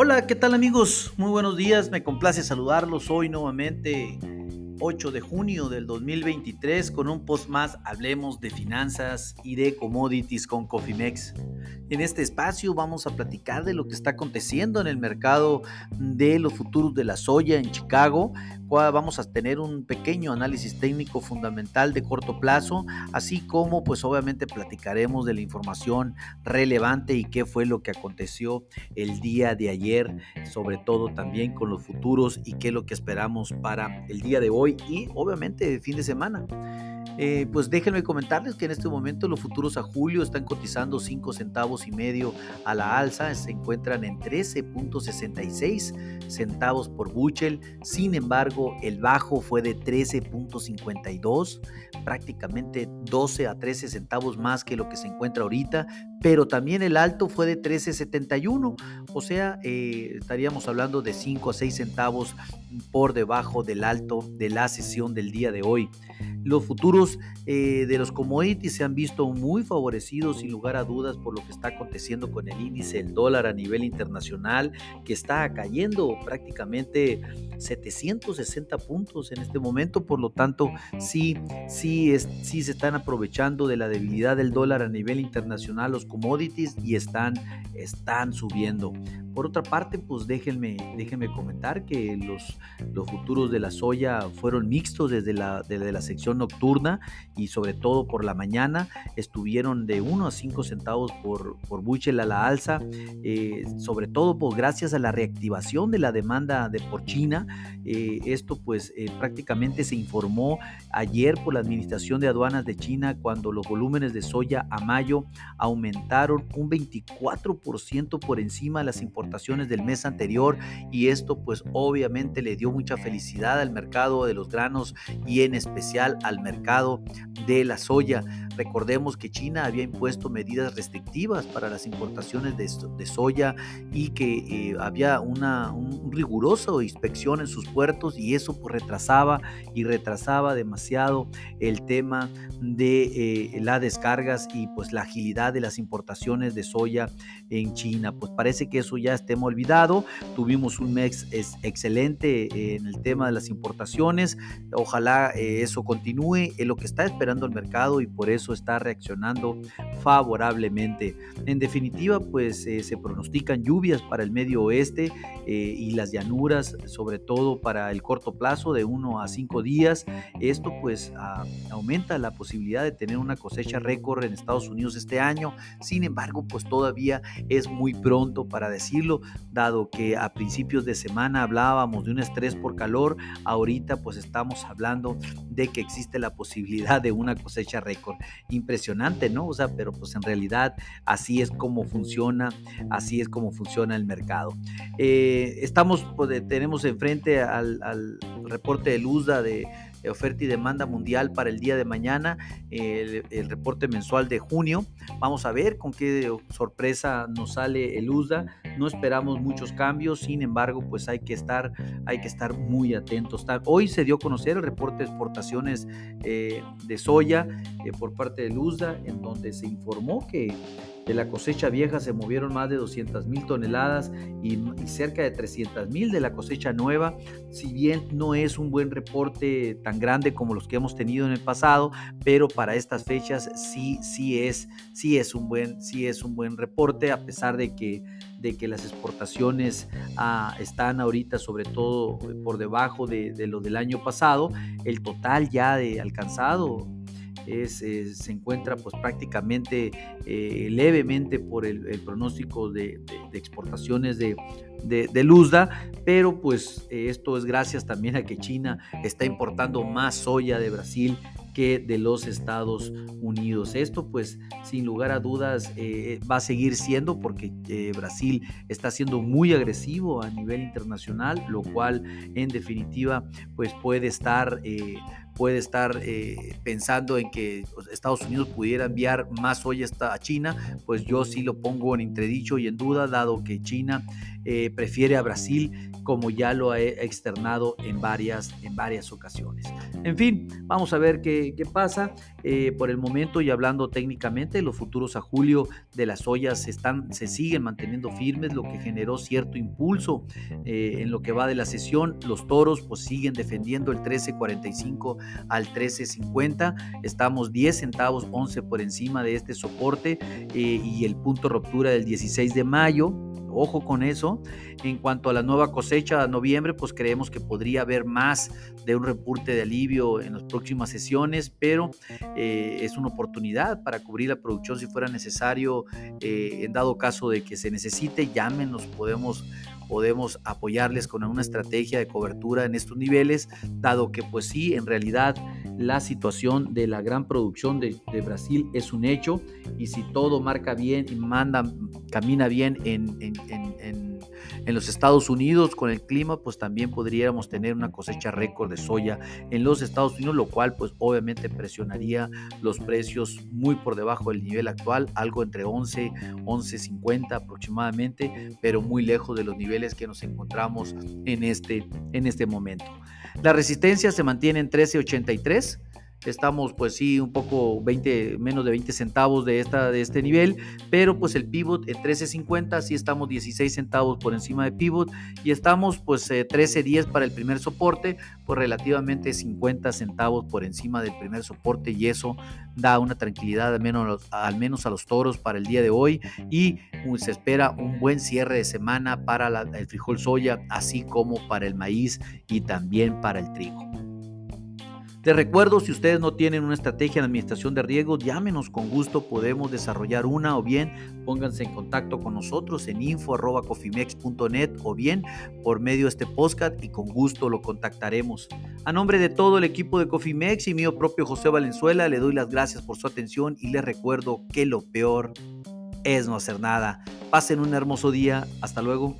Hola, ¿qué tal amigos? Muy buenos días, me complace saludarlos hoy nuevamente 8 de junio del 2023 con un post más Hablemos de finanzas y de commodities con Cofimex. En este espacio vamos a platicar de lo que está aconteciendo en el mercado de los futuros de la soya en Chicago. Vamos a tener un pequeño análisis técnico fundamental de corto plazo, así como pues obviamente platicaremos de la información relevante y qué fue lo que aconteció el día de ayer, sobre todo también con los futuros y qué es lo que esperamos para el día de hoy y obviamente el fin de semana. Eh, pues déjenme comentarles que en este momento los futuros a julio están cotizando 5 centavos y medio a la alza, se encuentran en 13.66 centavos por buchel, sin embargo el bajo fue de 13.52, prácticamente 12 a 13 centavos más que lo que se encuentra ahorita, pero también el alto fue de 13.71, o sea, eh, estaríamos hablando de 5 a 6 centavos por debajo del alto de la sesión del día de hoy. Los futuros eh, de los commodities se han visto muy favorecidos sin lugar a dudas por lo que está aconteciendo con el índice del dólar a nivel internacional que está cayendo prácticamente 760 puntos en este momento, por lo tanto sí, sí, es, sí se están aprovechando de la debilidad del dólar a nivel internacional commodities y están, están subiendo. Por otra parte, pues déjenme, déjenme comentar que los, los futuros de la soya fueron mixtos desde la, desde la sección nocturna y sobre todo por la mañana estuvieron de 1 a 5 centavos por, por buchel a la alza, eh, sobre todo pues, gracias a la reactivación de la demanda de por China. Eh, esto pues eh, prácticamente se informó ayer por la Administración de Aduanas de China cuando los volúmenes de soya a mayo aumentaron un 24% por encima de las importaciones del mes anterior y esto pues obviamente le dio mucha felicidad al mercado de los granos y en especial al mercado de la soya. Recordemos que China había impuesto medidas restrictivas para las importaciones de, soya y que eh, había una un rigurosa inspección en sus puertos y eso pues retrasaba y retrasaba demasiado el tema de eh, las descargas y pues la agilidad de las importaciones de soya en China. Pues parece que eso ya estemos olvidado. Tuvimos un mes excelente en el tema de las importaciones. Ojalá eh, eso continúe. Es lo que está esperando el mercado y por eso está reaccionando favorablemente. En definitiva, pues eh, se pronostican lluvias para el medio oeste eh, y las llanuras, sobre todo para el corto plazo de 1 a 5 días. Esto pues aumenta la posibilidad de tener una cosecha récord en Estados Unidos este año. Sin embargo, pues todavía es muy pronto para decirlo dado que a principios de semana hablábamos de un estrés por calor, ahorita pues estamos hablando de que existe la posibilidad de una cosecha récord. Impresionante, ¿no? O sea, pero pues en realidad así es como funciona, así es como funciona el mercado. Eh, estamos, pues, tenemos enfrente al, al reporte de Luzda de oferta y demanda mundial para el día de mañana, el, reporte mensual de junio. Vamos a ver con qué sorpresa nos sale el USDA. No esperamos muchos cambios, sin embargo, pues hay que estar, hay que estar muy atentos. Hoy se dio a conocer el reporte de exportaciones eh, de soya eh, por parte del USDA, en donde se informó que de la cosecha vieja se movieron más de 200 mil toneladas y, cerca de 300 mil de la cosecha nueva. Si bien no es un buen reporte tan grande como los que hemos tenido en el pasado, pero para estas fechas sí, sí es, sí es un buen, sí es un buen reporte a pesar de que de que las exportaciones ah, están ahorita sobre todo por debajo de, de, lo del año pasado, el total ya de alcanzado eh, se encuentra pues prácticamente eh, levemente por el, pronóstico de, exportaciones de, Luzda, pero pues eh, esto es gracias también a que China está importando más soya de Brasil que de los Estados Unidos. Esto pues sin lugar a dudas va a seguir siendo porque Brasil está siendo muy agresivo a nivel internacional, lo cual en definitiva pues puede estar puede estar pensando en que pues, Estados Unidos pudiera enviar más soya a China, pues yo sí lo pongo en entredicho y en duda, dado que China prefiere a Brasil como ya lo ha externado en varias, en varias ocasiones. En fin, vamos a ver qué, pasa. Eh, por el momento y hablando técnicamente, los futuros a julio de las ollas se, están, se siguen manteniendo firmes, lo que generó cierto impulso eh, en lo que va de la sesión. Los toros pues siguen defendiendo el 13.45 al 13.50. Estamos 10 centavos 11 por encima de este soporte eh, y el punto ruptura del 16 de mayo Ojo con eso. En cuanto a la nueva cosecha de noviembre, pues creemos que podría haber más de un reporte de alivio en las próximas sesiones, pero eh, es una oportunidad para cubrir la producción si fuera necesario. Eh, en dado caso de que se necesite, llámenos, podemos podemos apoyarles con una estrategia de cobertura en estos niveles, dado que pues sí, en realidad la situación de la gran producción de, Brasil es un hecho y si todo marca bien y manda, camina bien en, en, los Estados Unidos con el clima, pues también podríamos tener una cosecha récord de soya en los Estados Unidos, lo cual pues obviamente presionaría los precios muy por debajo del nivel actual, algo entre 11, 11.50 aproximadamente, pero muy lejos de los niveles que nos encontramos en este, en este momento. La resistencia se mantiene en 13.83 Estamos pues sí un poco 20, menos de 20 centavos de, esta, de este nivel, pero pues el pivot en 13.50, sí estamos 16 centavos por encima de pivot y estamos pues 13.10 para el primer soporte, pues relativamente 50 centavos por encima del primer soporte y eso da una tranquilidad al menos, a los toros para el día de hoy y uh, se espera un buen cierre de semana para el frijol soya, así como para el maíz y también para el trigo. Les recuerdo, si ustedes no tienen una estrategia de administración de riesgos, llámenos con gusto, podemos desarrollar una o bien pónganse en contacto con nosotros en info.cofimex.net o bien por medio de este podcast y con gusto lo contactaremos. A nombre de todo el equipo de Cofimex y mío propio José Valenzuela, le doy las gracias por su atención y les recuerdo que lo peor es no hacer nada. Pasen un hermoso día. Hasta luego.